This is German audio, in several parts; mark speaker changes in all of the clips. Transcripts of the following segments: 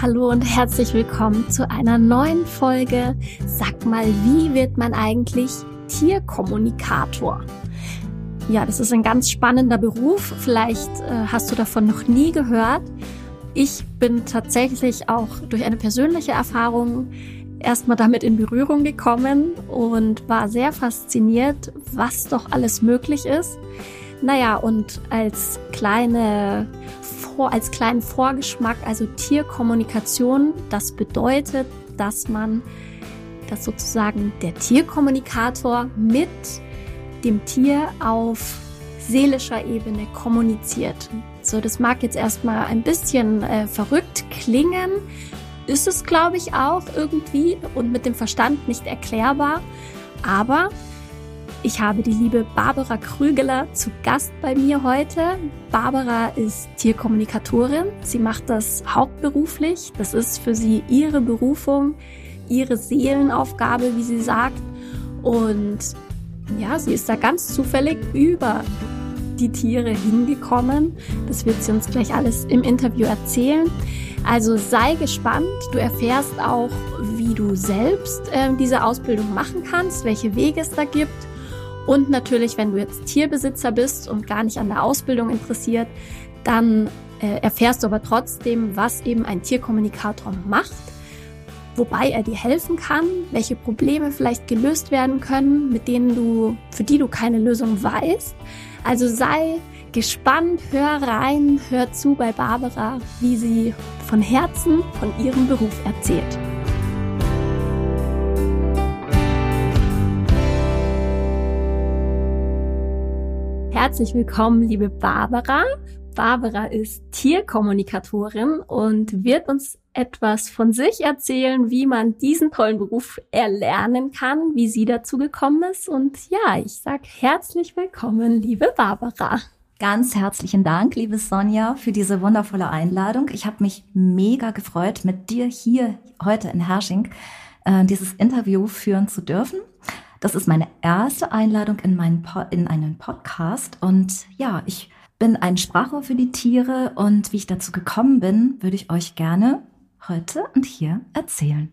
Speaker 1: hallo und herzlich willkommen zu einer neuen Folge. Sag mal, wie wird man eigentlich Tierkommunikator? Ja, das ist ein ganz spannender Beruf. Vielleicht äh, hast du davon noch nie gehört. Ich bin tatsächlich auch durch eine persönliche Erfahrung erstmal damit in Berührung gekommen und war sehr fasziniert, was doch alles möglich ist. Naja, und als kleine vor, als kleinen Vorgeschmack, also Tierkommunikation, das bedeutet, dass man, dass sozusagen der Tierkommunikator mit dem Tier auf seelischer Ebene kommuniziert. So, das mag jetzt erstmal ein bisschen äh, verrückt klingen, ist es, glaube ich, auch irgendwie und mit dem Verstand nicht erklärbar. Aber ich habe die liebe Barbara Krügeler zu Gast bei mir heute. Barbara ist Tierkommunikatorin. Sie macht das hauptberuflich. Das ist für sie ihre Berufung, ihre Seelenaufgabe, wie sie sagt. Und ja, sie ist da ganz zufällig über die Tiere hingekommen. Das wird sie uns gleich alles im Interview erzählen. Also sei gespannt. Du erfährst auch, wie du selbst äh, diese Ausbildung machen kannst, welche Wege es da gibt. Und natürlich, wenn du jetzt Tierbesitzer bist und gar nicht an der Ausbildung interessiert, dann äh, erfährst du aber trotzdem, was eben ein Tierkommunikator macht, wobei er dir helfen kann, welche Probleme vielleicht gelöst werden können, mit denen du, für die du keine Lösung weißt. Also sei gespannt, hör rein, hör zu bei Barbara, wie sie von Herzen von ihrem Beruf erzählt. Herzlich willkommen, liebe Barbara. Barbara ist Tierkommunikatorin und wird uns etwas von sich erzählen, wie man diesen tollen Beruf erlernen kann, wie sie dazu gekommen ist. Und ja, ich sag herzlich willkommen, liebe Barbara.
Speaker 2: Ganz herzlichen Dank, liebe Sonja, für diese wundervolle Einladung. Ich habe mich mega gefreut, mit dir hier heute in Hersching äh, dieses Interview führen zu dürfen. Das ist meine erste Einladung in, meinen po in einen Podcast. Und ja, ich bin ein Sprachrohr für die Tiere. Und wie ich dazu gekommen bin, würde ich euch gerne heute und hier erzählen.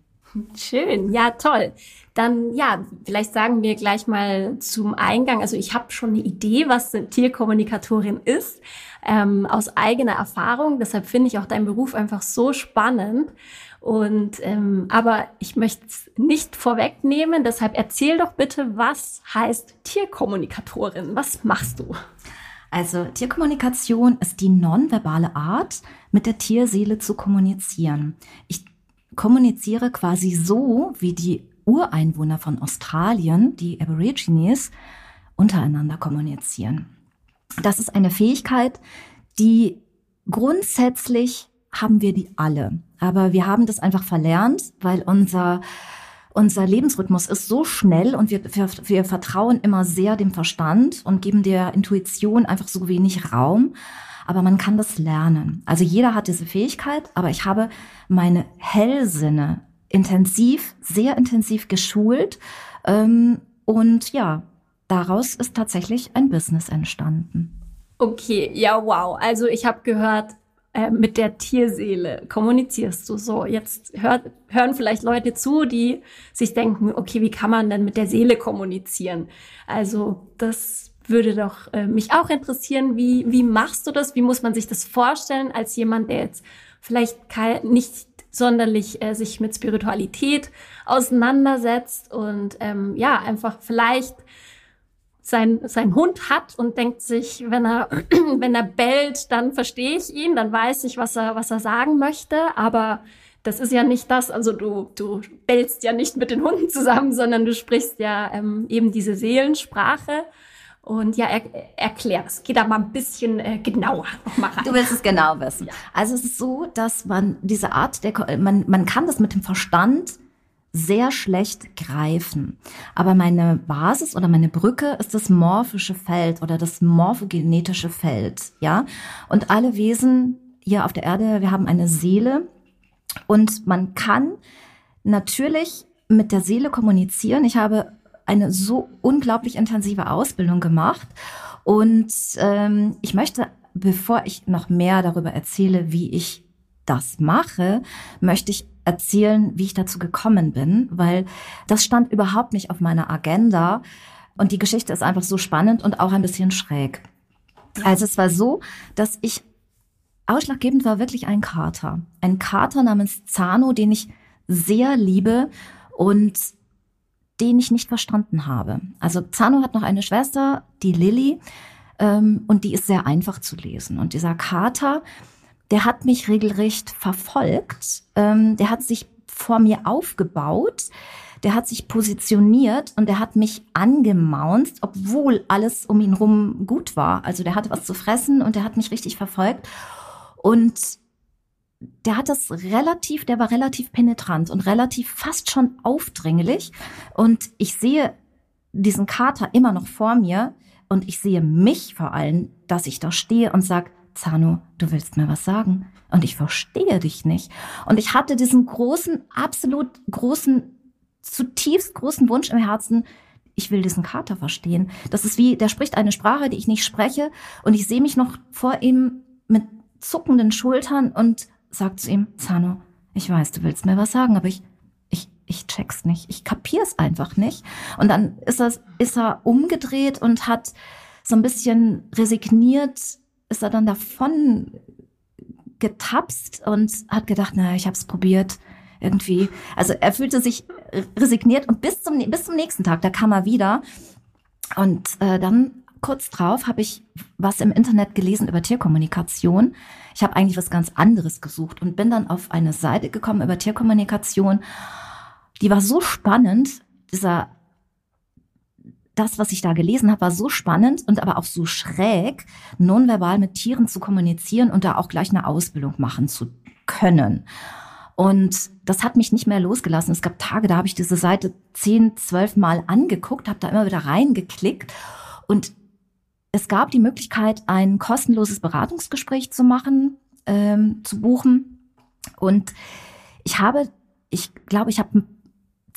Speaker 1: Schön, ja toll. Dann ja, vielleicht sagen wir gleich mal zum Eingang. Also ich habe schon eine Idee, was eine Tierkommunikatorin ist, ähm, aus eigener Erfahrung. Deshalb finde ich auch deinen Beruf einfach so spannend. Und ähm, aber ich möchte es nicht vorwegnehmen. Deshalb erzähl doch bitte, was heißt Tierkommunikatorin? Was machst du?
Speaker 2: Also Tierkommunikation ist die nonverbale Art, mit der Tierseele zu kommunizieren. Ich kommuniziere quasi so, wie die Ureinwohner von Australien, die Aborigines, untereinander kommunizieren. Das ist eine Fähigkeit, die grundsätzlich haben wir die alle. Aber wir haben das einfach verlernt, weil unser unser Lebensrhythmus ist so schnell und wir, wir, wir vertrauen immer sehr dem Verstand und geben der Intuition einfach so wenig Raum. Aber man kann das lernen. Also jeder hat diese Fähigkeit, aber ich habe meine Hellsinne intensiv, sehr intensiv geschult. Ähm, und ja, daraus ist tatsächlich ein Business entstanden.
Speaker 1: Okay, ja, wow. Also ich habe gehört, äh, mit der Tierseele kommunizierst du so. Jetzt hört, hören vielleicht Leute zu, die sich denken, okay, wie kann man denn mit der Seele kommunizieren? Also das würde doch äh, mich auch interessieren. Wie, wie machst du das? Wie muss man sich das vorstellen als jemand, der jetzt vielleicht kein, nicht sonderlich äh, sich mit Spiritualität auseinandersetzt und ähm, ja, einfach vielleicht sein, sein Hund hat und denkt sich, wenn er, wenn er bellt, dann verstehe ich ihn, dann weiß ich, was er, was er sagen möchte, aber das ist ja nicht das, also du, du bellst ja nicht mit den Hunden zusammen, sondern du sprichst ja ähm, eben diese Seelensprache. Und ja, er, erklär es. Geh da mal ein bisschen äh, genauer noch mal rein.
Speaker 2: Du willst es genau wissen. Ja. Also es ist so, dass man diese Art der, man, man kann das mit dem Verstand sehr schlecht greifen. Aber meine Basis oder meine Brücke ist das morphische Feld oder das morphogenetische Feld, ja. Und alle Wesen hier auf der Erde, wir haben eine Seele und man kann natürlich mit der Seele kommunizieren. Ich habe eine so unglaublich intensive Ausbildung gemacht und ähm, ich möchte, bevor ich noch mehr darüber erzähle, wie ich das mache, möchte ich erzählen, wie ich dazu gekommen bin, weil das stand überhaupt nicht auf meiner Agenda. Und die Geschichte ist einfach so spannend und auch ein bisschen schräg. Also es war so, dass ich ausschlaggebend war wirklich ein Kater. Ein Kater namens Zano, den ich sehr liebe und den ich nicht verstanden habe. Also Zano hat noch eine Schwester, die Lilly, ähm, und die ist sehr einfach zu lesen. Und dieser Kater, der hat mich regelrecht verfolgt. Ähm, der hat sich vor mir aufgebaut. Der hat sich positioniert und der hat mich angemaunzt, obwohl alles um ihn rum gut war. Also der hatte was zu fressen und der hat mich richtig verfolgt. Und der hat das relativ, der war relativ penetrant und relativ fast schon aufdringlich. Und ich sehe diesen Kater immer noch vor mir und ich sehe mich vor allem, dass ich da stehe und sag, Zano, du willst mir was sagen und ich verstehe dich nicht. Und ich hatte diesen großen, absolut großen, zutiefst großen Wunsch im Herzen, ich will diesen Kater verstehen. Das ist wie, der spricht eine Sprache, die ich nicht spreche und ich sehe mich noch vor ihm mit zuckenden Schultern und sagt zu ihm, Zano, ich weiß, du willst mir was sagen, aber ich, ich, ich check's nicht. Ich kapier's einfach nicht. Und dann ist er, ist er umgedreht und hat so ein bisschen resigniert, ist er dann davon getapst und hat gedacht, naja, ich hab's probiert. Irgendwie. Also er fühlte sich resigniert und bis zum, bis zum nächsten Tag, da kam er wieder. Und äh, dann kurz drauf habe ich was im Internet gelesen über Tierkommunikation. Ich habe eigentlich was ganz anderes gesucht und bin dann auf eine Seite gekommen über Tierkommunikation. Die war so spannend, dieser das, was ich da gelesen habe, war so spannend und aber auch so schräg, nonverbal mit Tieren zu kommunizieren und da auch gleich eine Ausbildung machen zu können. Und das hat mich nicht mehr losgelassen. Es gab Tage, da habe ich diese Seite zehn, zwölf Mal angeguckt, habe da immer wieder reingeklickt und es gab die Möglichkeit, ein kostenloses Beratungsgespräch zu machen, ähm, zu buchen. Und ich habe, ich glaube, ich habe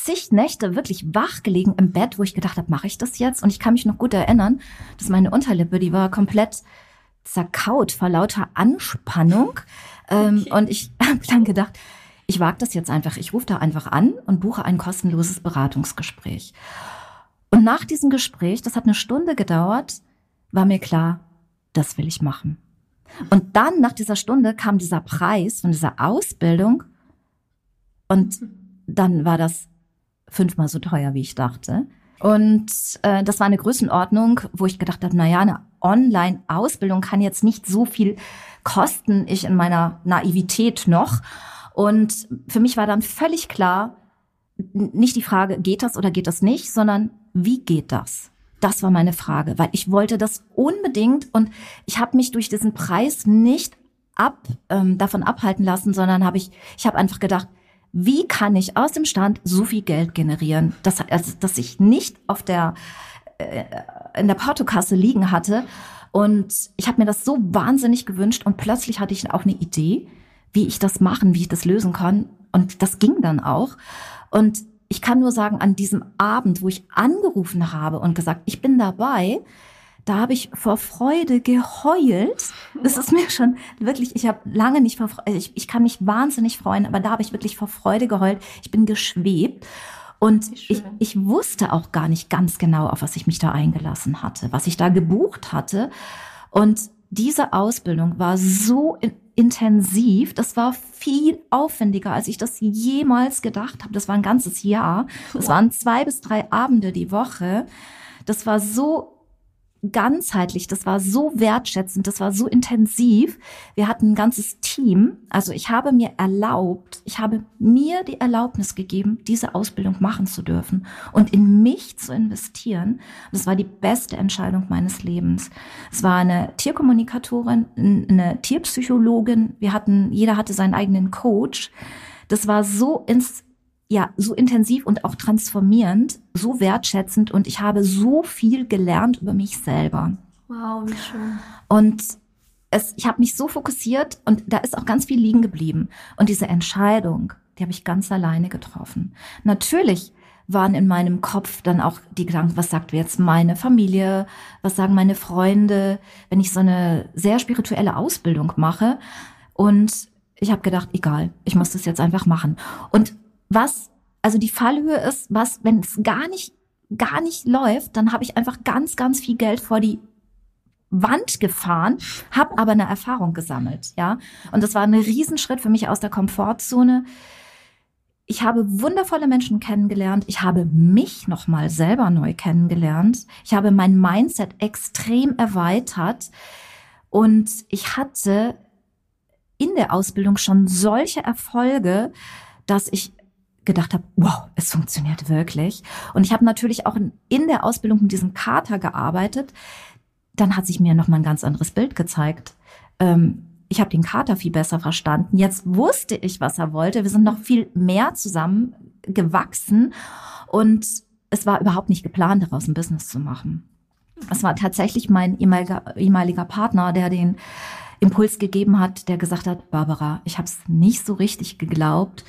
Speaker 2: zig Nächte wirklich wach gelegen im Bett, wo ich gedacht habe, mache ich das jetzt? Und ich kann mich noch gut erinnern, dass meine Unterlippe, die war komplett zerkaut vor lauter Anspannung. Ähm, okay. Und ich habe dann gedacht, ich wage das jetzt einfach. Ich rufe da einfach an und buche ein kostenloses Beratungsgespräch. Und nach diesem Gespräch, das hat eine Stunde gedauert, war mir klar, das will ich machen. Und dann nach dieser Stunde kam dieser Preis von dieser Ausbildung und dann war das fünfmal so teuer, wie ich dachte. Und äh, das war eine Größenordnung, wo ich gedacht habe, na ja, eine Online-Ausbildung kann jetzt nicht so viel kosten, ich in meiner Naivität noch. Und für mich war dann völlig klar, nicht die Frage, geht das oder geht das nicht, sondern wie geht das? Das war meine Frage, weil ich wollte das unbedingt und ich habe mich durch diesen Preis nicht ab ähm, davon abhalten lassen, sondern habe ich ich habe einfach gedacht, wie kann ich aus dem Stand so viel Geld generieren, dass also, dass ich nicht auf der äh, in der Portokasse liegen hatte. Und ich habe mir das so wahnsinnig gewünscht und plötzlich hatte ich auch eine Idee, wie ich das machen, wie ich das lösen kann. Und das ging dann auch. Und ich kann nur sagen, an diesem Abend, wo ich angerufen habe und gesagt, ich bin dabei, da habe ich vor Freude geheult. Das ist mir schon wirklich, ich habe lange nicht vor Freude, ich, ich kann mich wahnsinnig freuen, aber da habe ich wirklich vor Freude geheult. Ich bin geschwebt. Und ich, ich wusste auch gar nicht ganz genau, auf was ich mich da eingelassen hatte, was ich da gebucht hatte. Und diese Ausbildung war so intensiv. Das war viel aufwendiger, als ich das jemals gedacht habe. Das war ein ganzes Jahr. Das waren zwei bis drei Abende die Woche. Das war so ganzheitlich, das war so wertschätzend, das war so intensiv. Wir hatten ein ganzes Team. Also ich habe mir erlaubt, ich habe mir die Erlaubnis gegeben, diese Ausbildung machen zu dürfen und in mich zu investieren. Das war die beste Entscheidung meines Lebens. Es war eine Tierkommunikatorin, eine Tierpsychologin. Wir hatten, jeder hatte seinen eigenen Coach. Das war so ins ja, so intensiv und auch transformierend, so wertschätzend und ich habe so viel gelernt über mich selber.
Speaker 1: Wow, wie schön.
Speaker 2: Und es, ich habe mich so fokussiert und da ist auch ganz viel liegen geblieben. Und diese Entscheidung, die habe ich ganz alleine getroffen. Natürlich waren in meinem Kopf dann auch die Gedanken, was sagt jetzt meine Familie, was sagen meine Freunde, wenn ich so eine sehr spirituelle Ausbildung mache. Und ich habe gedacht, egal, ich muss das jetzt einfach machen. Und was, also die Fallhöhe ist, was, wenn es gar nicht, gar nicht läuft, dann habe ich einfach ganz, ganz viel Geld vor die Wand gefahren, habe aber eine Erfahrung gesammelt, ja. Und das war ein Riesenschritt für mich aus der Komfortzone. Ich habe wundervolle Menschen kennengelernt. Ich habe mich nochmal selber neu kennengelernt. Ich habe mein Mindset extrem erweitert. Und ich hatte in der Ausbildung schon solche Erfolge, dass ich gedacht habe, wow, es funktioniert wirklich. Und ich habe natürlich auch in der Ausbildung mit diesem Kater gearbeitet. Dann hat sich mir noch mal ein ganz anderes Bild gezeigt. Ähm, ich habe den Kater viel besser verstanden. Jetzt wusste ich, was er wollte. Wir sind noch viel mehr zusammen gewachsen und es war überhaupt nicht geplant, daraus ein Business zu machen. Es war tatsächlich mein ehemaliger, ehemaliger Partner, der den Impuls gegeben hat, der gesagt hat, Barbara, ich habe es nicht so richtig geglaubt.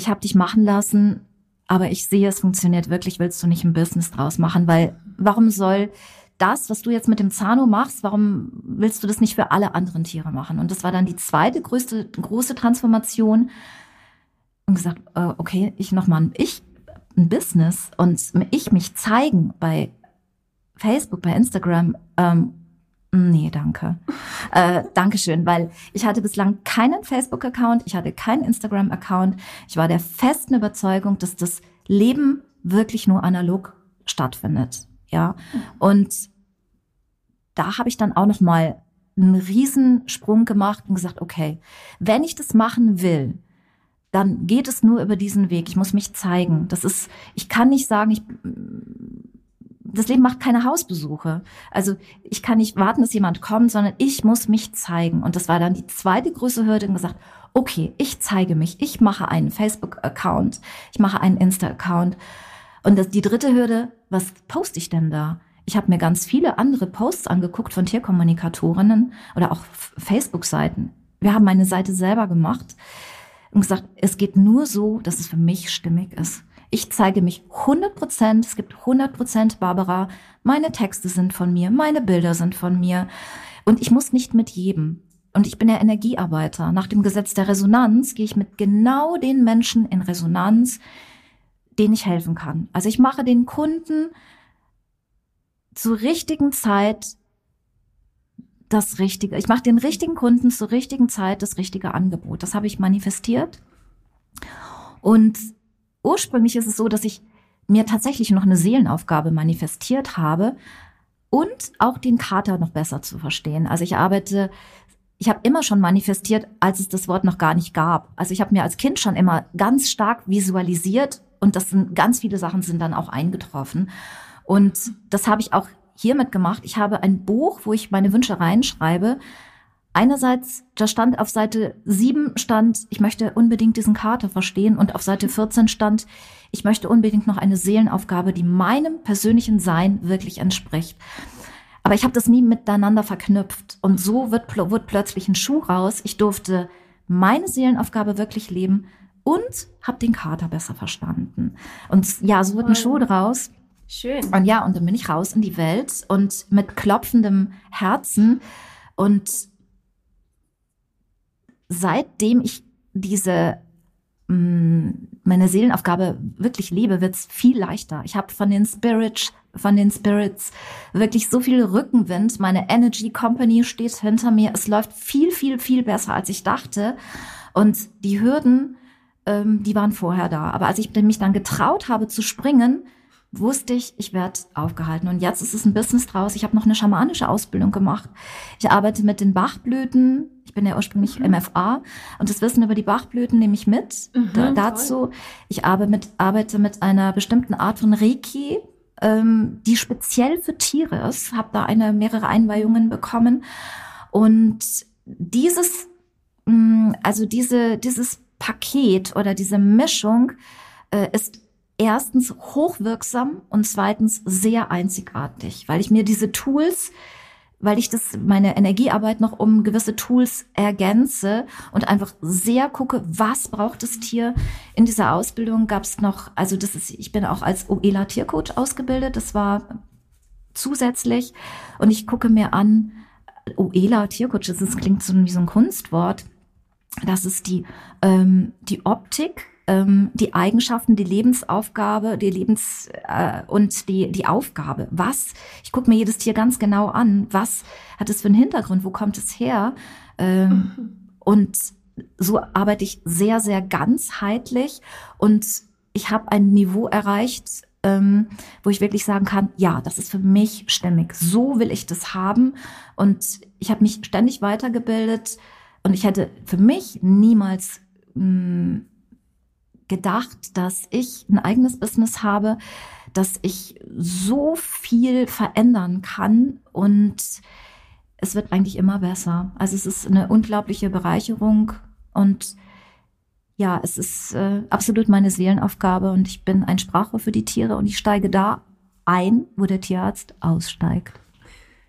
Speaker 2: Ich habe dich machen lassen, aber ich sehe, es funktioniert wirklich. Willst du nicht ein Business draus machen? Weil warum soll das, was du jetzt mit dem Zano machst, warum willst du das nicht für alle anderen Tiere machen? Und das war dann die zweite größte große Transformation. Und gesagt, äh, okay, ich nochmal, ich ein Business und ich mich zeigen bei Facebook, bei Instagram ähm, Nee, danke. Äh, Dankeschön, weil ich hatte bislang keinen Facebook-Account, ich hatte keinen Instagram-Account. Ich war der festen Überzeugung, dass das Leben wirklich nur analog stattfindet. Ja, und da habe ich dann auch noch mal einen Riesensprung gemacht und gesagt, okay, wenn ich das machen will, dann geht es nur über diesen Weg. Ich muss mich zeigen. Das ist, ich kann nicht sagen, ich das Leben macht keine Hausbesuche. Also ich kann nicht warten, dass jemand kommt, sondern ich muss mich zeigen. Und das war dann die zweite größte Hürde und gesagt, okay, ich zeige mich, ich mache einen Facebook-Account, ich mache einen Insta-Account. Und das, die dritte Hürde, was poste ich denn da? Ich habe mir ganz viele andere Posts angeguckt von Tierkommunikatorinnen oder auch Facebook-Seiten. Wir haben meine Seite selber gemacht und gesagt, es geht nur so, dass es für mich stimmig ist. Ich zeige mich 100 Prozent. Es gibt 100 Prozent Barbara. Meine Texte sind von mir. Meine Bilder sind von mir. Und ich muss nicht mit jedem. Und ich bin ja Energiearbeiter. Nach dem Gesetz der Resonanz gehe ich mit genau den Menschen in Resonanz, denen ich helfen kann. Also ich mache den Kunden zur richtigen Zeit das Richtige. Ich mache den richtigen Kunden zur richtigen Zeit das richtige Angebot. Das habe ich manifestiert. Und ursprünglich ist es so, dass ich mir tatsächlich noch eine Seelenaufgabe manifestiert habe und auch den Kater noch besser zu verstehen. Also ich arbeite, ich habe immer schon manifestiert, als es das Wort noch gar nicht gab. Also ich habe mir als Kind schon immer ganz stark visualisiert und das sind ganz viele Sachen sind dann auch eingetroffen. Und das habe ich auch hiermit gemacht. Ich habe ein Buch, wo ich meine Wünsche reinschreibe, Einerseits, da stand auf Seite 7 stand, ich möchte unbedingt diesen Kater verstehen und auf Seite 14 stand, ich möchte unbedingt noch eine Seelenaufgabe, die meinem persönlichen Sein wirklich entspricht. Aber ich habe das nie miteinander verknüpft und so wird, wird plötzlich ein Schuh raus. Ich durfte meine Seelenaufgabe wirklich leben und habe den Kater besser verstanden. Und ja, so wird ein Schuh draus.
Speaker 1: Schön.
Speaker 2: Und ja, und dann bin ich raus in die Welt und mit klopfendem Herzen und seitdem ich diese mm, meine Seelenaufgabe wirklich lebe, wird's viel leichter. Ich habe von den Spirits, von den Spirits wirklich so viel Rückenwind. Meine Energy Company steht hinter mir. Es läuft viel, viel, viel besser, als ich dachte. Und die Hürden, ähm, die waren vorher da. Aber als ich mich dann getraut habe zu springen, wusste ich, ich werde aufgehalten. Und jetzt ist es ein Business draus. Ich habe noch eine schamanische Ausbildung gemacht. Ich arbeite mit den Bachblüten. Ich bin ja ursprünglich mhm. MFA und das Wissen über die Bachblüten nehme ich mit mhm, da, dazu. Toll. Ich arbeite mit, arbeite mit einer bestimmten Art von Reiki, ähm, die speziell für Tiere ist. Habe da eine mehrere Einweihungen bekommen und dieses, mh, mm, also diese dieses Paket oder diese Mischung äh, ist erstens hochwirksam und zweitens sehr einzigartig, weil ich mir diese Tools, weil ich das meine Energiearbeit noch um gewisse Tools ergänze und einfach sehr gucke, was braucht das Tier. In dieser Ausbildung gab es noch, also das ist, ich bin auch als OELA Tiercoach ausgebildet, das war zusätzlich und ich gucke mir an, OELA Tiercoach, das klingt so wie so ein Kunstwort. Das ist die, ähm, die Optik, ähm, die Eigenschaften, die Lebensaufgabe, die Lebens äh, und die, die Aufgabe. Was? Ich gucke mir jedes Tier ganz genau an. Was hat es für einen Hintergrund? Wo kommt es her? Ähm, mhm. Und so arbeite ich sehr, sehr ganzheitlich und ich habe ein Niveau erreicht, ähm, wo ich wirklich sagen kann, ja, das ist für mich stimmig. So will ich das haben. Und ich habe mich ständig weitergebildet und ich hätte für mich niemals mh, mm, gedacht, dass ich ein eigenes Business habe, dass ich so viel verändern kann und es wird eigentlich immer besser. Also es ist eine unglaubliche Bereicherung und ja, es ist äh, absolut meine Seelenaufgabe und ich bin ein Sprachrohr für die Tiere und ich steige da ein, wo der Tierarzt aussteigt.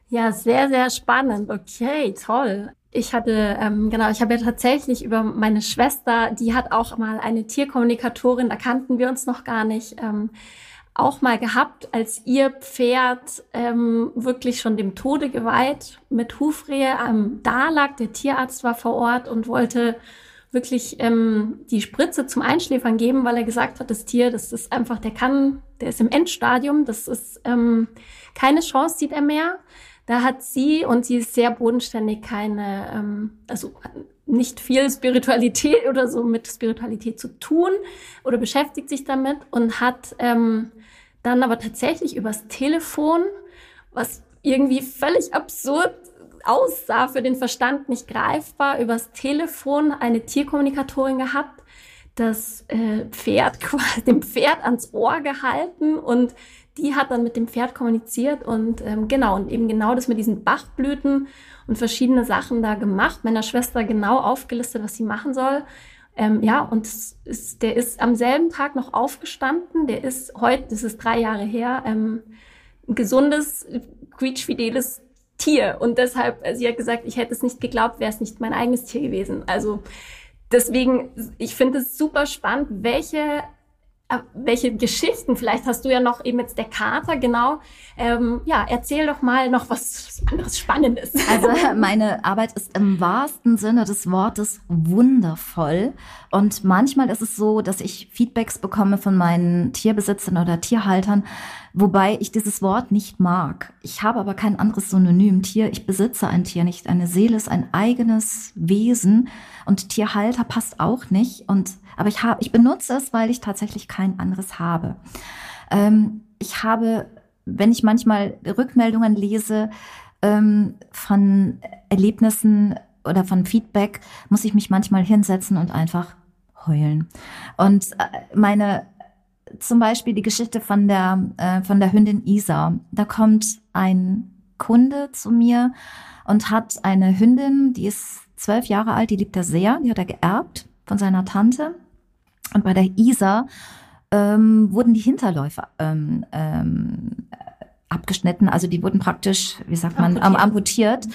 Speaker 1: Ja, sehr, sehr spannend. Okay, toll. Ich hatte, ähm, genau, ich habe ja tatsächlich über meine Schwester, die hat auch mal eine Tierkommunikatorin, da kannten wir uns noch gar nicht, ähm, auch mal gehabt, als ihr Pferd ähm, wirklich schon dem Tode geweiht mit Hufrehe ähm, da lag. Der Tierarzt war vor Ort und wollte wirklich ähm, die Spritze zum Einschläfern geben, weil er gesagt hat, das Tier, das ist einfach, der kann, der ist im Endstadium, das ist ähm, keine Chance, sieht er mehr. Da hat sie, und sie ist sehr bodenständig, keine, ähm, also nicht viel Spiritualität oder so mit Spiritualität zu tun oder beschäftigt sich damit und hat ähm, dann aber tatsächlich übers Telefon, was irgendwie völlig absurd aussah, für den Verstand nicht greifbar, übers Telefon eine Tierkommunikatorin gehabt, das äh, Pferd quasi dem Pferd ans Ohr gehalten und die hat dann mit dem Pferd kommuniziert und ähm, genau und eben genau das mit diesen Bachblüten und verschiedene Sachen da gemacht. Meiner Schwester genau aufgelistet, was sie machen soll. Ähm, ja, und ist, der ist am selben Tag noch aufgestanden. Der ist heute, das ist drei Jahre her, ähm, ein gesundes, quietschfideles Tier. Und deshalb, äh, sie hat gesagt, ich hätte es nicht geglaubt, wäre es nicht mein eigenes Tier gewesen. Also deswegen, ich finde es super spannend, welche welche Geschichten, vielleicht hast du ja noch eben jetzt der Kater, genau. Ähm, ja, erzähl doch mal noch was anderes Spannendes.
Speaker 2: Also meine Arbeit ist im wahrsten Sinne des Wortes wundervoll. Und manchmal ist es so, dass ich Feedbacks bekomme von meinen Tierbesitzern oder Tierhaltern, wobei ich dieses Wort nicht mag. Ich habe aber kein anderes Synonym. Tier, ich besitze ein Tier nicht. Eine Seele ist ein eigenes Wesen und Tierhalter passt auch nicht. Und aber ich habe, ich benutze es, weil ich tatsächlich kein anderes habe. Ähm, ich habe, wenn ich manchmal Rückmeldungen lese ähm, von Erlebnissen oder von Feedback, muss ich mich manchmal hinsetzen und einfach heulen. Und äh, meine zum Beispiel die Geschichte von der, äh, von der Hündin Isa. Da kommt ein Kunde zu mir und hat eine Hündin, die ist zwölf Jahre alt, die liebt er sehr, die hat er geerbt von seiner Tante. Und bei der Isa ähm, wurden die Hinterläufe ähm, ähm, abgeschnitten, also die wurden praktisch, wie sagt man, amputiert. amputiert.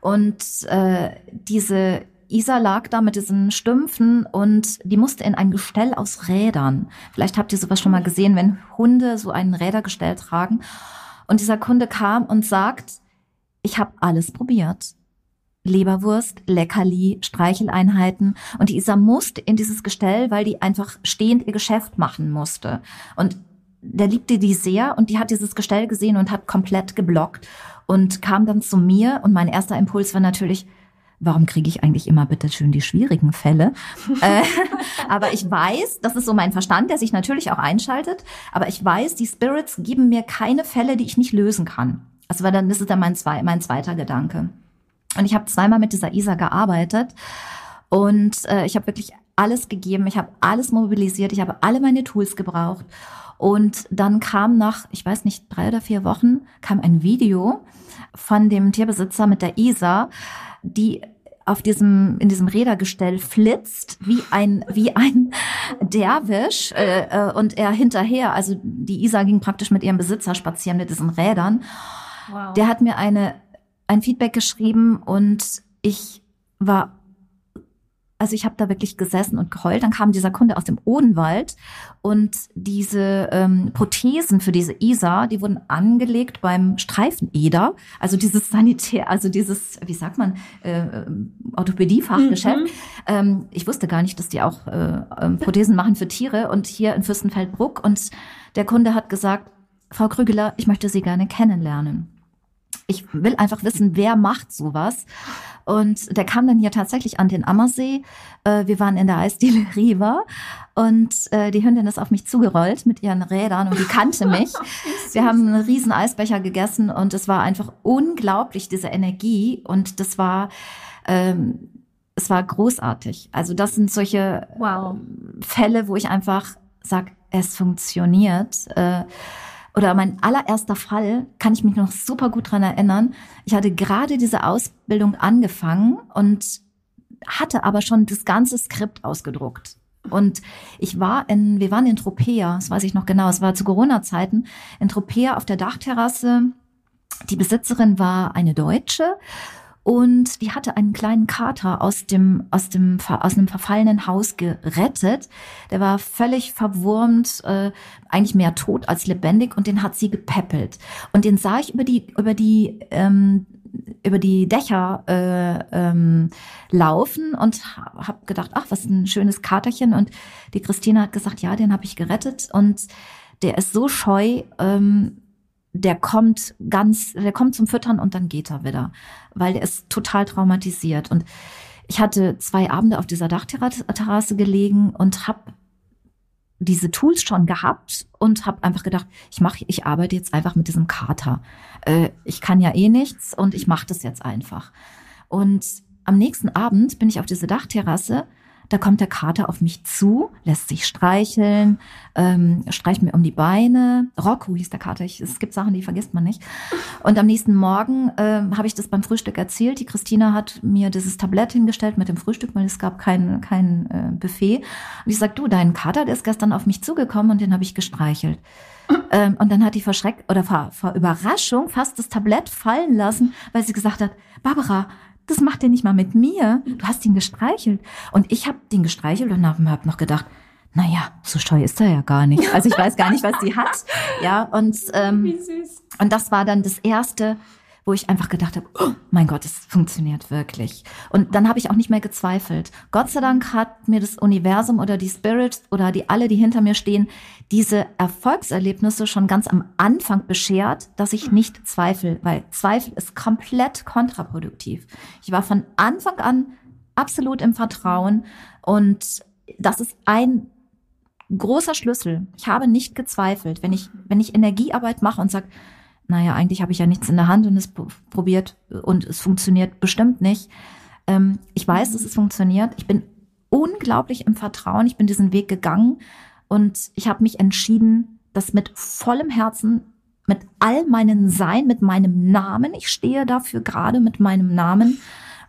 Speaker 2: Und äh, diese Isa lag da mit diesen Stümpfen und die musste in ein Gestell aus Rädern. Vielleicht habt ihr sowas schon mal gesehen, wenn Hunde so ein Rädergestell tragen. Und dieser Kunde kam und sagt, ich habe alles probiert. Leberwurst, Leckerli, Streicheleinheiten. Und die Isa musste in dieses Gestell, weil die einfach stehend ihr Geschäft machen musste. Und der liebte die sehr und die hat dieses Gestell gesehen und hat komplett geblockt und kam dann zu mir. Und mein erster Impuls war natürlich, warum kriege ich eigentlich immer bitte schön die schwierigen Fälle? äh, aber ich weiß, das ist so mein Verstand, der sich natürlich auch einschaltet, aber ich weiß, die Spirits geben mir keine Fälle, die ich nicht lösen kann. Also weil dann ist es dann mein, zwei, mein zweiter Gedanke. Und ich habe zweimal mit dieser Isa gearbeitet und äh, ich habe wirklich alles gegeben, ich habe alles mobilisiert, ich habe alle meine Tools gebraucht. Und dann kam nach, ich weiß nicht, drei oder vier Wochen, kam ein Video von dem Tierbesitzer mit der Isa, die auf diesem in diesem Rädergestell flitzt wie ein wie ein Derwisch äh, äh, und er hinterher also die Isa ging praktisch mit ihrem Besitzer spazieren mit diesen Rädern wow. der hat mir eine ein Feedback geschrieben und ich war Also ich habe da wirklich gesessen und geheult. Dann kam dieser Kunde aus dem Odenwald und diese ähm, Prothesen für diese ISA, die wurden angelegt beim Streifeneder, also dieses Sanitär, also dieses, wie sagt man, äh, Orthopädiefachgeschäft. Mhm. Ähm, ich wusste gar nicht, dass die auch äh, ähm, Prothesen machen für Tiere und hier in Fürstenfeldbruck. Und der Kunde hat gesagt, Frau Krügeler, ich möchte Sie gerne kennenlernen. Ich will einfach wissen, wer macht sowas. Und der kam dann hier tatsächlich an den Ammersee. Äh, wir waren in der Eisdiele Riva und äh, die Hündin ist auf mich zugerollt mit ihren Rädern und die kannte mich. Wir haben einen riesen Eisbecher gegessen und es war einfach unglaublich, diese Energie. Und das war, ähm, es war großartig. Also das sind solche wow. Fälle, wo ich einfach sag, es funktioniert. Äh, oder mein allererster Fall, kann ich mich noch super gut dran erinnern. Ich hatte gerade diese Ausbildung angefangen und hatte aber schon das ganze Skript ausgedruckt. Und ich war in, wir waren in Tropea, das weiß ich noch genau, es war zu Corona-Zeiten, in Tropea auf der Dachterrasse. Die Besitzerin war eine Deutsche und die hatte einen kleinen Kater aus dem aus dem aus einem verfallenen Haus gerettet. Der war völlig verwurmt, äh, eigentlich mehr tot als lebendig und den hat sie gepäppelt. Und den sah ich über die über die ähm, über die Dächer äh, ähm, laufen und habe gedacht, ach, was ein schönes Katerchen. Und die Christine hat gesagt, ja, den habe ich gerettet und der ist so scheu. Ähm, der kommt ganz, der kommt zum Füttern und dann geht er wieder, weil der ist total traumatisiert. Und ich hatte zwei Abende auf dieser Dachterrasse gelegen und habe diese Tools schon gehabt und habe einfach gedacht, ich mache, ich arbeite jetzt einfach mit diesem Kater. Äh, ich kann ja eh nichts und ich mache das jetzt einfach. Und am nächsten Abend bin ich auf diese Dachterrasse da kommt der Kater auf mich zu, lässt sich streicheln, ähm, streicht mir um die Beine. Rocco hieß der Kater. Ich, es gibt Sachen, die vergisst man nicht. Und am nächsten Morgen äh, habe ich das beim Frühstück erzählt. Die Christina hat mir dieses Tablett hingestellt mit dem Frühstück, weil es gab kein, kein äh, Buffet. Und ich sag, du, dein Kater, der ist gestern auf mich zugekommen und den habe ich gestreichelt. Ähm, und dann hat die vor Schreck oder vor, vor Überraschung fast das Tablett fallen lassen, weil sie gesagt hat, Barbara, das macht er nicht mal mit mir. Du hast ihn gestreichelt. Und ich habe den gestreichelt und habe hab noch gedacht, naja, so scheu ist er ja gar nicht. Also ich weiß gar nicht, was sie hat. Ja, und, ähm, und das war dann das erste, wo ich einfach gedacht habe, oh mein Gott, es funktioniert wirklich. Und dann habe ich auch nicht mehr gezweifelt. Gott sei Dank hat mir das Universum oder die Spirits oder die alle, die hinter mir stehen, diese Erfolgserlebnisse schon ganz am Anfang beschert, dass ich nicht zweifle, weil Zweifel ist komplett kontraproduktiv. Ich war von Anfang an absolut im Vertrauen und das ist ein großer Schlüssel. Ich habe nicht gezweifelt, wenn ich wenn ich Energiearbeit mache und sage, naja, eigentlich habe ich ja nichts in der Hand und es probiert und es funktioniert bestimmt nicht. Ähm, ich weiß, dass es funktioniert. Ich bin unglaublich im Vertrauen. Ich bin diesen Weg gegangen und ich habe mich entschieden, das mit vollem Herzen, mit all meinen Sein, mit meinem Namen, ich stehe dafür gerade mit meinem Namen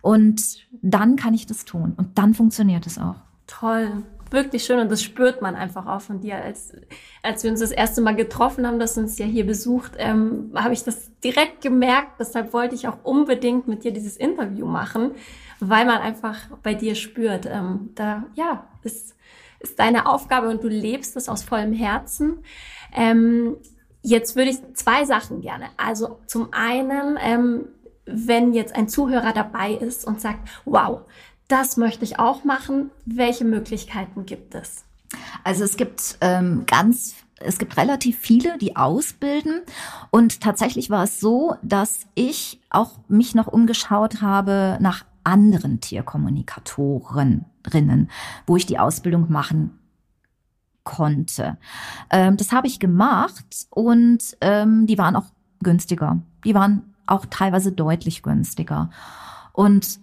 Speaker 2: und dann kann ich das tun und dann funktioniert es auch.
Speaker 1: Toll wirklich schön und das spürt man einfach auch von dir. Als, als wir uns das erste Mal getroffen haben, dass uns ja hier besucht, ähm, habe ich das direkt gemerkt. Deshalb wollte ich auch unbedingt mit dir dieses Interview machen, weil man einfach bei dir spürt, ähm, da ja, ist, ist deine Aufgabe und du lebst es aus vollem Herzen. Ähm, jetzt würde ich zwei Sachen gerne. Also zum einen, ähm, wenn jetzt ein Zuhörer dabei ist und sagt, wow, das möchte ich auch machen. Welche Möglichkeiten gibt es?
Speaker 2: Also es gibt ähm, ganz es gibt relativ viele, die ausbilden. Und tatsächlich war es so, dass ich auch mich noch umgeschaut habe nach anderen Tierkommunikatorinnen, wo ich die Ausbildung machen konnte. Ähm, das habe ich gemacht und ähm, die waren auch günstiger. Die waren auch teilweise deutlich günstiger. Und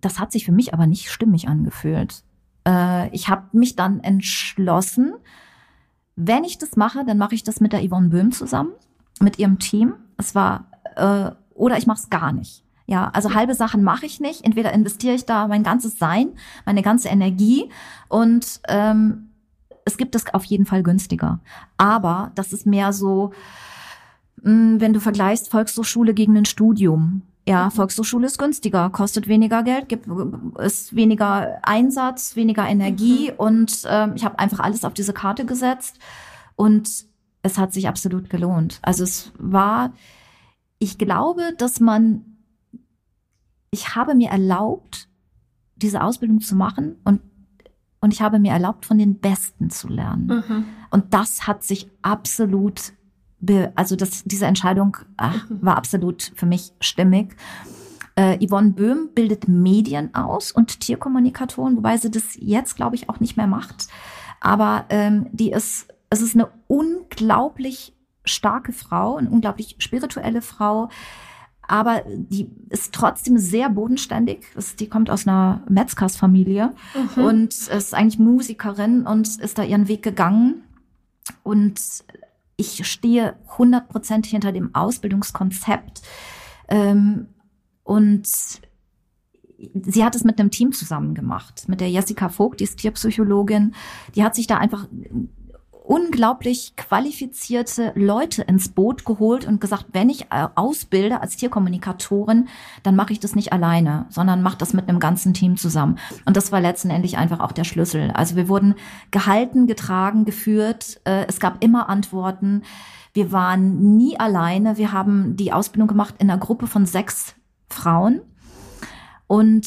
Speaker 2: das hat sich für mich aber nicht stimmig angefühlt. Äh, ich habe mich dann entschlossen, wenn ich das mache, dann mache ich das mit der Yvonne Böhm zusammen, mit ihrem Team. Es war äh, oder ich mache es gar nicht. Ja, also halbe Sachen mache ich nicht. Entweder investiere ich da mein ganzes Sein, meine ganze Energie und ähm, es gibt es auf jeden Fall günstiger. Aber das ist mehr so, hm, wenn du vergleichst Volkshochschule gegen ein Studium Ja, Volkshochschule ist günstiger, kostet weniger Geld, gibt ist weniger Einsatz, weniger Energie mhm. und äh, ich habe einfach alles auf diese Karte gesetzt und es hat sich absolut gelohnt. Also es war, ich glaube, dass man, ich habe mir erlaubt, diese Ausbildung zu machen und und ich habe mir erlaubt, von den Besten zu lernen. Mhm. Und das hat sich absolut also das, diese Entscheidung ach, mhm. war absolut für mich stimmig. Äh, Yvonne Böhm bildet Medien aus und Tierkommunikatoren, wobei sie das jetzt, glaube ich, auch nicht mehr macht. Aber ähm, die ist, es ist eine unglaublich starke Frau, eine unglaublich spirituelle Frau, aber die ist trotzdem sehr bodenständig. Die kommt aus einer Metzgersfamilie mhm. und ist eigentlich Musikerin und ist da ihren Weg gegangen. Und ich stehe hundertprozentig hinter dem Ausbildungskonzept. Ähm, und sie hat es mit einem Team zusammen gemacht, mit der Jessica Vogt, die ist Tierpsychologin. Die hat sich da einfach unglaublich qualifizierte Leute ins Boot geholt und gesagt, wenn ich äh, ausbilde als Tierkommunikatorin, dann mache ich das nicht alleine, sondern mache das mit einem ganzen Team zusammen. Und das war letztendlich einfach auch der Schlüssel. Also wir wurden gehalten, getragen, geführt. Äh, es gab immer Antworten. Wir waren nie alleine. Wir haben die Ausbildung gemacht in einer Gruppe von sechs Frauen. Und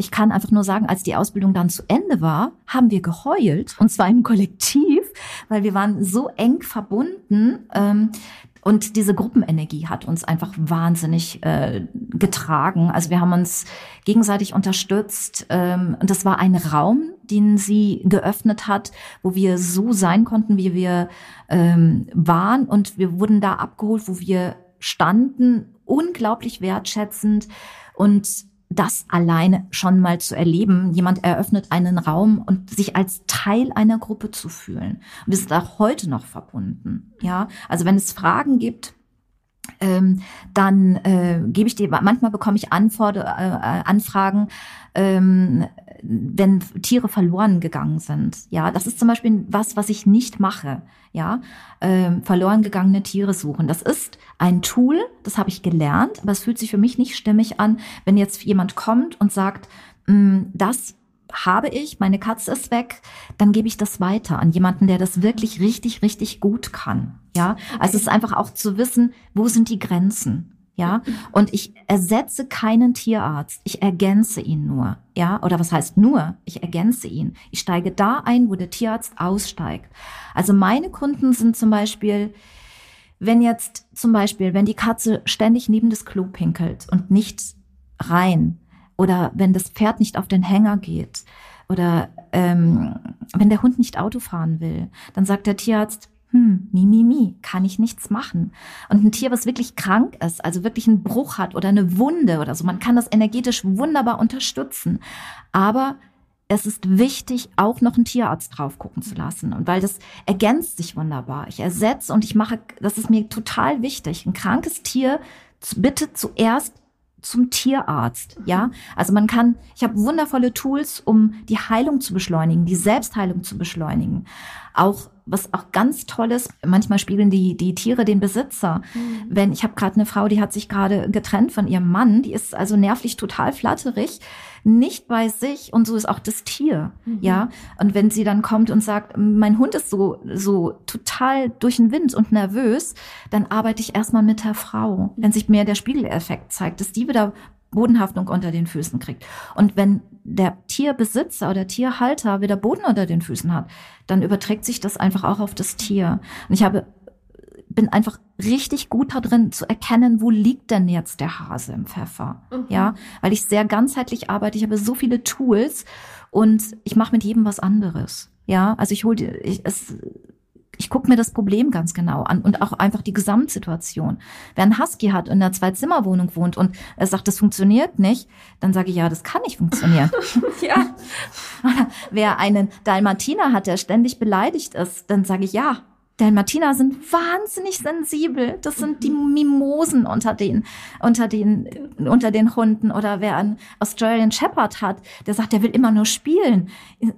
Speaker 2: ich kann einfach nur sagen, als die Ausbildung dann zu Ende war, haben wir geheult, und zwar im Kollektiv, weil wir waren so eng verbunden. Ähm, und diese Gruppenenergie hat uns einfach wahnsinnig äh, getragen. Also wir haben uns gegenseitig unterstützt. Ähm, und das war ein Raum, den sie geöffnet hat, wo wir so sein konnten, wie wir ähm, waren. Und wir wurden da abgeholt, wo wir standen, unglaublich wertschätzend. Und das alleine schon mal zu erleben. Jemand eröffnet einen Raum und sich als Teil einer Gruppe zu fühlen. Wir sind auch heute noch verbunden. Ja, also wenn es Fragen gibt, ähm, dann äh, gebe ich dir, manchmal bekomme ich Anforder äh, Anfragen, ähm, wenn Tiere verloren gegangen sind. Ja, das ist zum Beispiel was, was ich nicht mache. Ja, ähm, verloren gegangene Tiere suchen. Das ist ein Tool, das habe ich gelernt, aber es fühlt sich für mich nicht stimmig an, wenn jetzt jemand kommt und sagt, mm, das habe ich, meine Katze ist weg, dann gebe ich das weiter an jemanden, der das wirklich richtig, richtig gut kann. Ja, also es ist einfach auch zu wissen, wo sind die Grenzen. Ja, und ich ersetze keinen Tierarzt. Ich ergänze ihn nur. Ja, oder was heißt nur? Ich ergänze ihn. Ich steige da ein, wo der Tierarzt aussteigt. Also meine Kunden sind zum Beispiel, wenn jetzt zum Beispiel, wenn die Katze ständig neben das Klo pinkelt und nicht rein, oder wenn das Pferd nicht auf den Hänger geht, oder ähm, wenn der Hund nicht Auto fahren will, dann sagt der Tierarzt, hm, mi, mi, mi, kann ich nichts machen. Und ein Tier, was wirklich krank ist, also wirklich einen Bruch hat oder eine Wunde oder so, man kann das energetisch wunderbar unterstützen. Aber es ist wichtig, auch noch einen Tierarzt drauf gucken zu lassen. Und weil das ergänzt sich wunderbar. Ich ersetze und ich mache, das ist mir total wichtig. Ein krankes Tier bitte zuerst zum Tierarzt, ja? Also man kann, ich habe wundervolle Tools, um die Heilung zu beschleunigen, die Selbstheilung zu beschleunigen. Auch was auch ganz tolles, manchmal spiegeln die, die Tiere den Besitzer. Mhm. Wenn, ich habe gerade eine Frau, die hat sich gerade getrennt von ihrem Mann, die ist also nervlich total flatterig, nicht bei sich und so ist auch das Tier, mhm. ja. Und wenn sie dann kommt und sagt, mein Hund ist so, so total durch den Wind und nervös, dann arbeite ich erstmal mit der Frau. Wenn sich mir der Spiegeleffekt zeigt, dass die wieder Bodenhaftung unter den Füßen kriegt. Und wenn der Tierbesitzer oder Tierhalter wieder Boden unter den Füßen hat, dann überträgt sich das einfach auch auf das Tier. Und ich habe bin einfach richtig gut da drin zu erkennen, wo liegt denn jetzt der Hase im Pfeffer. Mhm. Ja, weil ich sehr ganzheitlich arbeite, ich habe so viele Tools und ich mache mit jedem was anderes. Ja, also ich hole ich, es ich gucke mir das Problem ganz genau an und auch einfach die Gesamtsituation. Wer einen Husky hat und in einer Zwei-Zimmer-Wohnung wohnt und er sagt, das funktioniert nicht, dann sage ich, ja, das kann nicht funktionieren. ja. Wer einen Dalmatiner hat, der ständig beleidigt ist, dann sage ich, ja, Dalmatiner sind wahnsinnig sensibel. Das sind die mhm. Mimosen unter den, unter den, unter den Hunden. Oder wer einen Australian Shepherd hat, der sagt, der will immer nur spielen.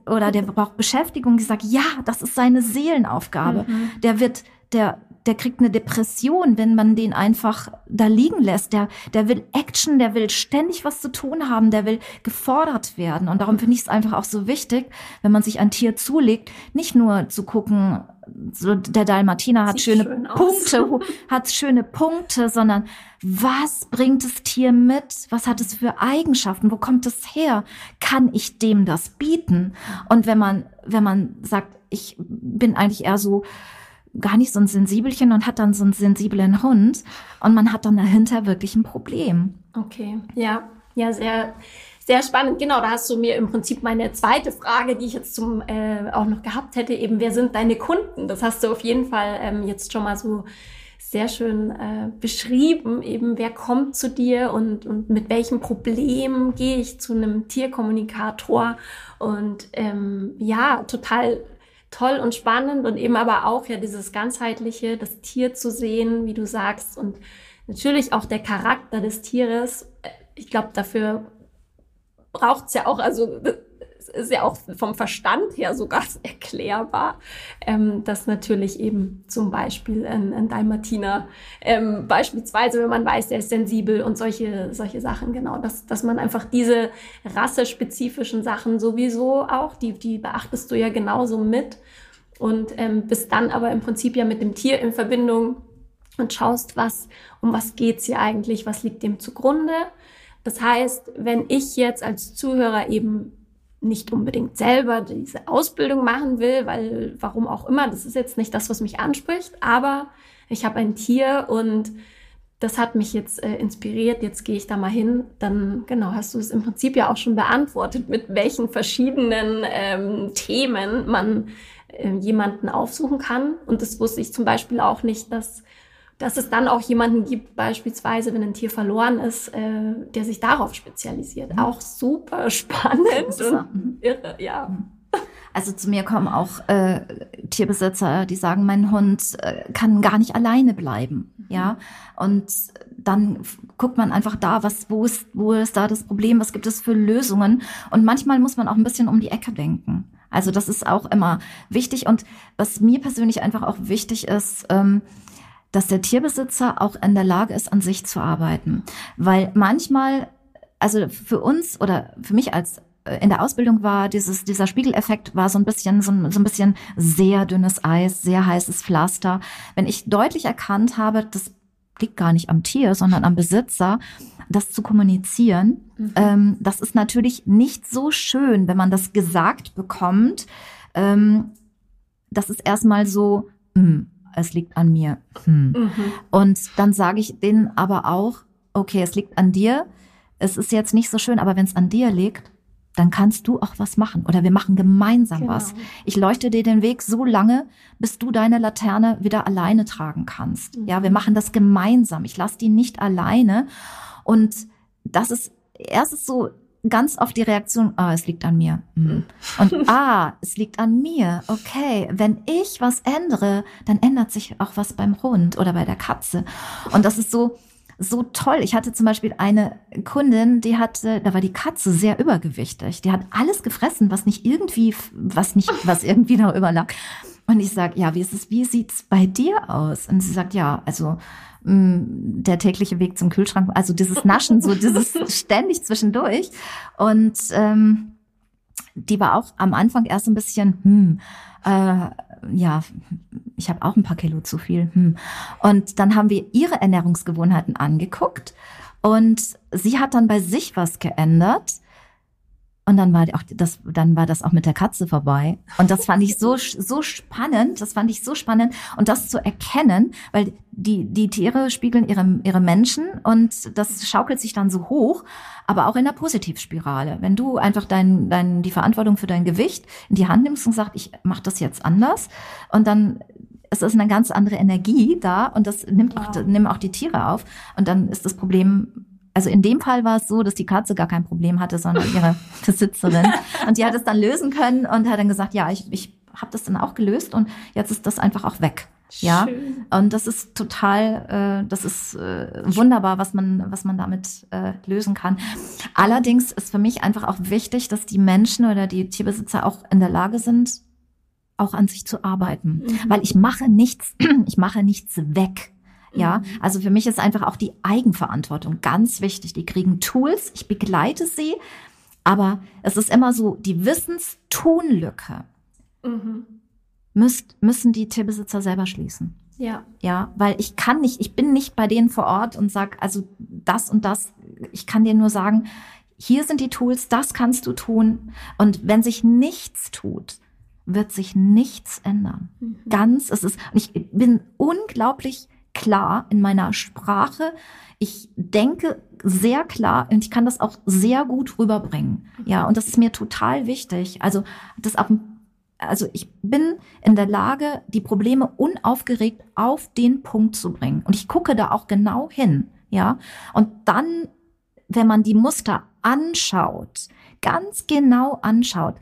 Speaker 2: Oder der braucht Beschäftigung. Die sagt, ja, das ist seine Seelenaufgabe. Mhm. Der wird, der, der kriegt eine Depression, wenn man den einfach da liegen lässt. Der, der will Action, der will ständig was zu tun haben, der will gefordert werden. Und darum finde ich es einfach auch so wichtig, wenn man sich ein Tier zulegt, nicht nur zu gucken, so der Dalmatiner hat Sieht schöne Punkte, hat schöne Punkte, sondern was bringt das Tier mit? Was hat es für Eigenschaften? Wo kommt es her? Kann ich dem das bieten? Und wenn man, wenn man sagt, ich bin eigentlich eher so, gar nicht so ein Sensibelchen und hat dann so einen sensiblen Hund und man hat dann dahinter wirklich ein Problem.
Speaker 1: Okay, ja, ja, sehr, sehr spannend. Genau, da hast du mir im Prinzip meine zweite Frage, die ich jetzt zum äh, auch noch gehabt hätte, eben, wer sind deine Kunden? Das hast du auf jeden Fall ähm, jetzt schon mal so sehr schön äh, beschrieben, eben wer kommt zu dir und, und mit welchem Problem gehe ich zu einem Tierkommunikator und ähm, ja, total toll und spannend und eben aber auch ja dieses ganzheitliche, das Tier zu sehen, wie du sagst und natürlich auch der Charakter des Tieres. Ich glaube, dafür braucht es ja auch, also ist ja auch vom Verstand her sogar erklärbar, ähm, dass natürlich eben zum Beispiel ein, ein Dalmatiner, ähm, beispielsweise, wenn man weiß, der ist sensibel und solche, solche Sachen, genau, dass, dass man einfach diese rassespezifischen Sachen sowieso auch, die, die beachtest du ja genauso mit und ähm, bist dann aber im Prinzip ja mit dem Tier in Verbindung und schaust, was, um was geht's hier eigentlich, was liegt dem zugrunde. Das heißt, wenn ich jetzt als Zuhörer eben nicht unbedingt selber diese Ausbildung machen will, weil warum auch immer, das ist jetzt nicht das, was mich anspricht, aber ich habe ein Tier und das hat mich jetzt äh, inspiriert, jetzt gehe ich da mal hin, dann genau hast du es im Prinzip ja auch schon beantwortet, mit welchen verschiedenen ähm, Themen man äh, jemanden aufsuchen kann. Und das wusste ich zum Beispiel auch nicht, dass dass es dann auch jemanden gibt, beispielsweise, wenn ein Tier verloren ist, äh, der sich darauf spezialisiert. Mhm. Auch super spannend und mhm. irre, ja. Mhm.
Speaker 2: Also zu mir kommen auch äh, Tierbesitzer, die sagen, mein Hund äh, kann gar nicht alleine bleiben, mhm. ja. Und dann guckt man einfach da, was, wo ist, wo ist da das Problem, was gibt es für Lösungen? Und manchmal muss man auch ein bisschen um die Ecke denken. Also das ist auch immer wichtig. Und was mir persönlich einfach auch wichtig ist, ähm, dass der Tierbesitzer auch in der Lage ist, an sich zu arbeiten. Weil manchmal, also für uns oder für mich als äh, in der Ausbildung war dieses, dieser Spiegeleffekt war so ein bisschen, so ein, so ein bisschen sehr dünnes Eis, sehr heißes Pflaster. Wenn ich deutlich erkannt habe, das liegt gar nicht am Tier, sondern am Besitzer, das zu kommunizieren, mhm. ähm, das ist natürlich nicht so schön, wenn man das gesagt bekommt. Ähm, das ist erstmal so, mh, hm, es liegt an mir. Hm. Mhm. Und dann sage ich denen aber auch, okay, es liegt an dir. Es ist jetzt nicht so schön, aber wenn es an dir liegt, dann kannst du auch was machen oder wir machen gemeinsam genau. was. Ich leuchte dir den Weg so lange, bis du deine Laterne wieder alleine tragen kannst. Mhm. Ja, wir machen das gemeinsam. Ich lasse die nicht alleine. Und das ist erst so ganz oft die Reaktion, ah, es liegt an mir. Mhm. Und ah, es liegt an mir. Okay, wenn ich was ändere, dann ändert sich auch was beim Hund oder bei der Katze. Und das ist so, so toll. Ich hatte zum Beispiel eine Kundin, die hatte, da war die Katze sehr übergewichtig. Die hat alles gefressen, was nicht irgendwie, was nicht, was irgendwie noch überlag. Und ich sag, ja, wie ist es, wie sieht's bei dir aus? Und sie sagt, ja, also der tägliche Weg zum Kühlschrank, also dieses Naschen, so dieses ständig zwischendurch. Und ähm, die war auch am Anfang erst ein bisschen, hm, äh, ja, ich habe auch ein paar Kilo zu viel. Hm. Und dann haben wir ihre Ernährungsgewohnheiten angeguckt und sie hat dann bei sich was geändert und dann war auch das, dann war das auch mit der Katze vorbei. Und das fand ich so, so spannend. Das fand ich so spannend. Und das zu erkennen, weil die, die Tiere spiegeln ihre, ihre Menschen und das schaukelt sich dann so hoch, aber auch in der Positivspirale. Wenn du einfach dein, dein, die Verantwortung für dein Gewicht in die Hand nimmst und sagst, ich mache das jetzt anders und dann es ist eine ganz andere Energie da und das nimmt auch, nimmt auch die Tiere auf und dann ist das Problem also in dem Fall war es so, dass die Katze gar kein Problem hatte, sondern ihre Besitzerin. Und die hat es dann lösen können und hat dann gesagt, ja, ich, ich habe das dann auch gelöst und jetzt ist das einfach auch weg. Ja, Schön. und das ist total, äh, das ist äh, wunderbar, was man, was man damit äh, lösen kann. Allerdings ist für mich einfach auch wichtig, dass die Menschen oder die Tierbesitzer auch in der Lage sind, auch an sich zu arbeiten, mhm. weil ich mache nichts, ich mache nichts weg. Ja, mhm. also für mich ist einfach auch die Eigenverantwortung ganz wichtig. Die kriegen Tools, ich begleite sie, aber es ist immer so, die Wissenstunlücke mhm. müsst, müssen die Tierbesitzer selber schließen.
Speaker 1: Ja.
Speaker 2: Ja, weil ich kann nicht, ich bin nicht bei denen vor Ort und sag, also das und das, ich kann dir nur sagen, hier sind die Tools, das kannst du tun. Und wenn sich nichts tut, wird sich nichts ändern. Mhm. Ganz, es ist, und ich bin unglaublich klar in meiner Sprache. Ich denke sehr klar und ich kann das auch sehr gut rüberbringen. Ja, und das ist mir total wichtig. Also, das auch also ich bin in der Lage, die Probleme unaufgeregt auf den Punkt zu bringen. Und ich gucke da auch genau hin, ja. Und dann, wenn man die Muster anschaut, ganz genau anschaut,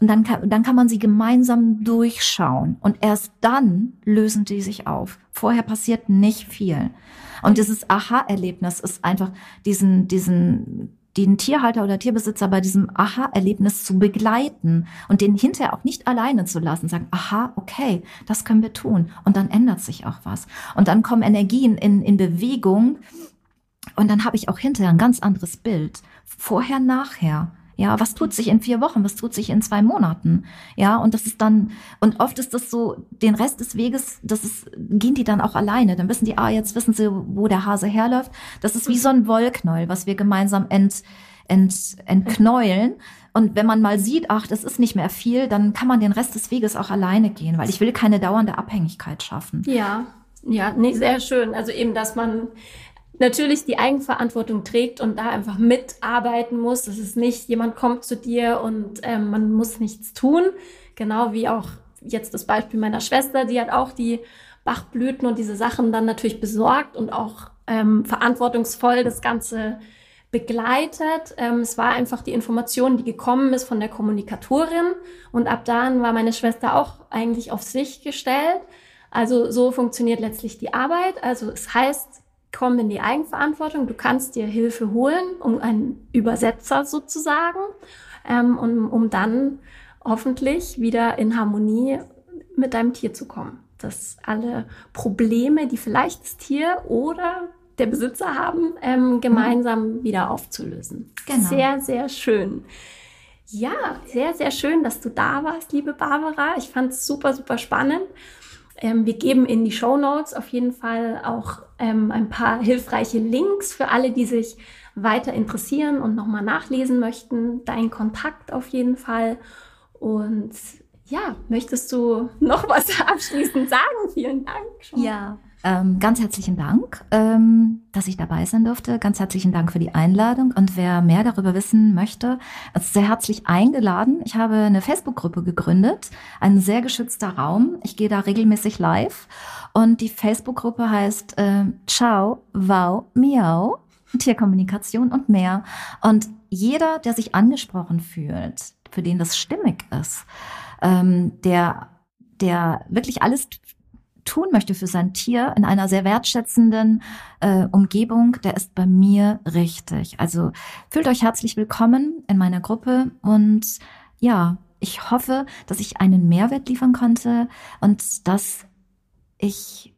Speaker 2: und dann kann, dann kann man sie gemeinsam durchschauen. Und erst dann lösen die sich auf. Vorher passiert nicht viel. Und dieses Aha-Erlebnis ist einfach diesen, diesen den Tierhalter oder Tierbesitzer bei diesem Aha-Erlebnis zu begleiten und den hinterher auch nicht alleine zu lassen, sagen, aha, okay, das können wir tun. Und dann ändert sich auch was. Und dann kommen Energien in, in Bewegung und dann habe ich auch hinterher ein ganz anderes Bild. Vorher, nachher. Ja, was tut sich in vier Wochen? Was tut sich in zwei Monaten? Ja, und das ist dann, und oft ist das so, den Rest des Weges, das ist, gehen die dann auch alleine. Dann wissen die, ah, jetzt wissen sie, wo der Hase herläuft. Das ist wie so ein Wollknäuel, was wir gemeinsam ent, ent, entknäulen. Und wenn man mal sieht, ach, das ist nicht mehr viel, dann kann man den Rest des Weges auch alleine gehen, weil ich will keine dauernde Abhängigkeit schaffen.
Speaker 1: Ja, ja, nee, sehr schön. Also eben, dass man natürlich die Eigenverantwortung trägt und da einfach mitarbeiten muss. Das ist nicht, jemand kommt zu dir und ähm, man muss nichts tun. Genau wie auch jetzt das Beispiel meiner Schwester, die hat auch die Bachblüten und diese Sachen dann natürlich besorgt und auch ähm, verantwortungsvoll das Ganze begleitet. Ähm, es war einfach die Information, die gekommen ist von der Kommunikatorin und ab dann war meine Schwester auch eigentlich auf sich gestellt. Also so funktioniert letztlich die Arbeit. Also es heißt, komm in die Eigenverantwortung. Du kannst dir Hilfe holen, um einen Übersetzer sozusagen, ähm, um, um dann hoffentlich wieder in Harmonie mit deinem Tier zu kommen. Dass alle Probleme, die vielleicht das Tier oder der Besitzer haben, ähm, gemeinsam mhm. wieder aufzulösen. Genau. Sehr, sehr schön. Ja, sehr, sehr schön, dass du da warst, liebe Barbara. Ich fand es super, super spannend. Ähm, wir geben in die Show Notes auf jeden Fall auch ähm, ein paar hilfreiche Links für alle, die sich weiter interessieren und nochmal nachlesen möchten. Dein Kontakt auf jeden Fall. Und ja, möchtest du noch was abschließend sagen? Vielen Dank.
Speaker 2: Schon. Ja, ähm, ganz herzlichen Dank, ähm, dass ich dabei sein durfte. Ganz herzlichen Dank für die Einladung. Und wer mehr darüber wissen möchte, ist sehr herzlich eingeladen. Ich habe eine Facebook-Gruppe gegründet, ein sehr geschützter Raum. Ich gehe da regelmäßig live. Und die Facebook-Gruppe heißt äh, Ciao, Wow, Miau, Tierkommunikation und mehr. Und jeder, der sich angesprochen fühlt, für den das stimmig ist, ähm, der der wirklich alles tun möchte für sein Tier in einer sehr wertschätzenden äh, Umgebung, der ist bei mir richtig. Also fühlt euch herzlich willkommen in meiner Gruppe und ja, ich hoffe, dass ich einen Mehrwert liefern konnte und dass ich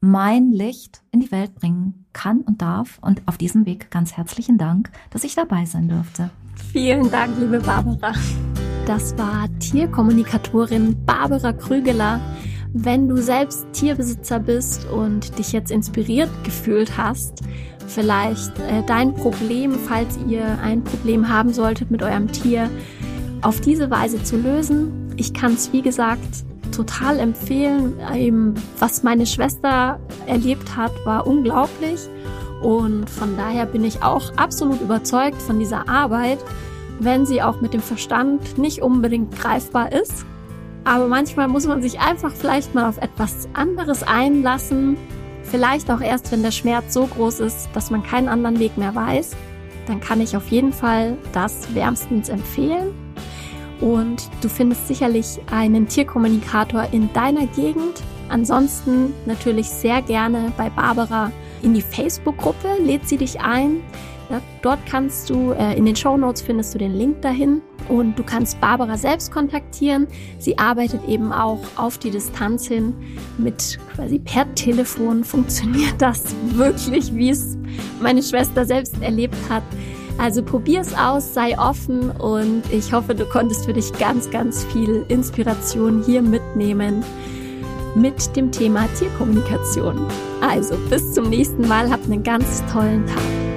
Speaker 2: mein Licht in die Welt bringen kann und darf. Und auf diesem Weg ganz herzlichen Dank, dass ich dabei sein durfte.
Speaker 1: Vielen Dank, liebe Barbara. Das war Tierkommunikatorin Barbara Krügeler. Wenn du selbst Tierbesitzer bist und dich jetzt inspiriert gefühlt hast, vielleicht äh, dein Problem, falls ihr ein Problem haben solltet mit eurem Tier, auf diese Weise zu lösen. Ich kann es, wie gesagt, total empfehlen. Eben, was meine Schwester erlebt hat, war unglaublich. Und von daher bin ich auch absolut überzeugt von dieser Arbeit, wenn sie auch mit dem Verstand nicht unbedingt greifbar ist. Aber manchmal muss man sich einfach vielleicht mal auf etwas anderes einlassen. Vielleicht auch erst, wenn der Schmerz so groß ist, dass man keinen anderen Weg mehr weiß. Dann kann ich auf jeden Fall das wärmstens empfehlen. Und du findest sicherlich einen Tierkommunikator in deiner Gegend. Ansonsten natürlich sehr gerne bei Barbara in die Facebook-Gruppe. Lädt sie dich ein. Dort kannst du, äh, in den Show Notes findest du den Link dahin Und du kannst Barbara selbst kontaktieren. Sie arbeitet eben auch auf die Distanz hin mit quasi per Telefon. Funktioniert das wirklich, wie es meine Schwester selbst erlebt hat? Also probier's aus, sei offen und ich hoffe, du konntest für dich ganz, ganz viel Inspiration hier mitnehmen mit dem Thema Tierkommunikation. Also bis zum nächsten Mal, habt einen ganz tollen Tag.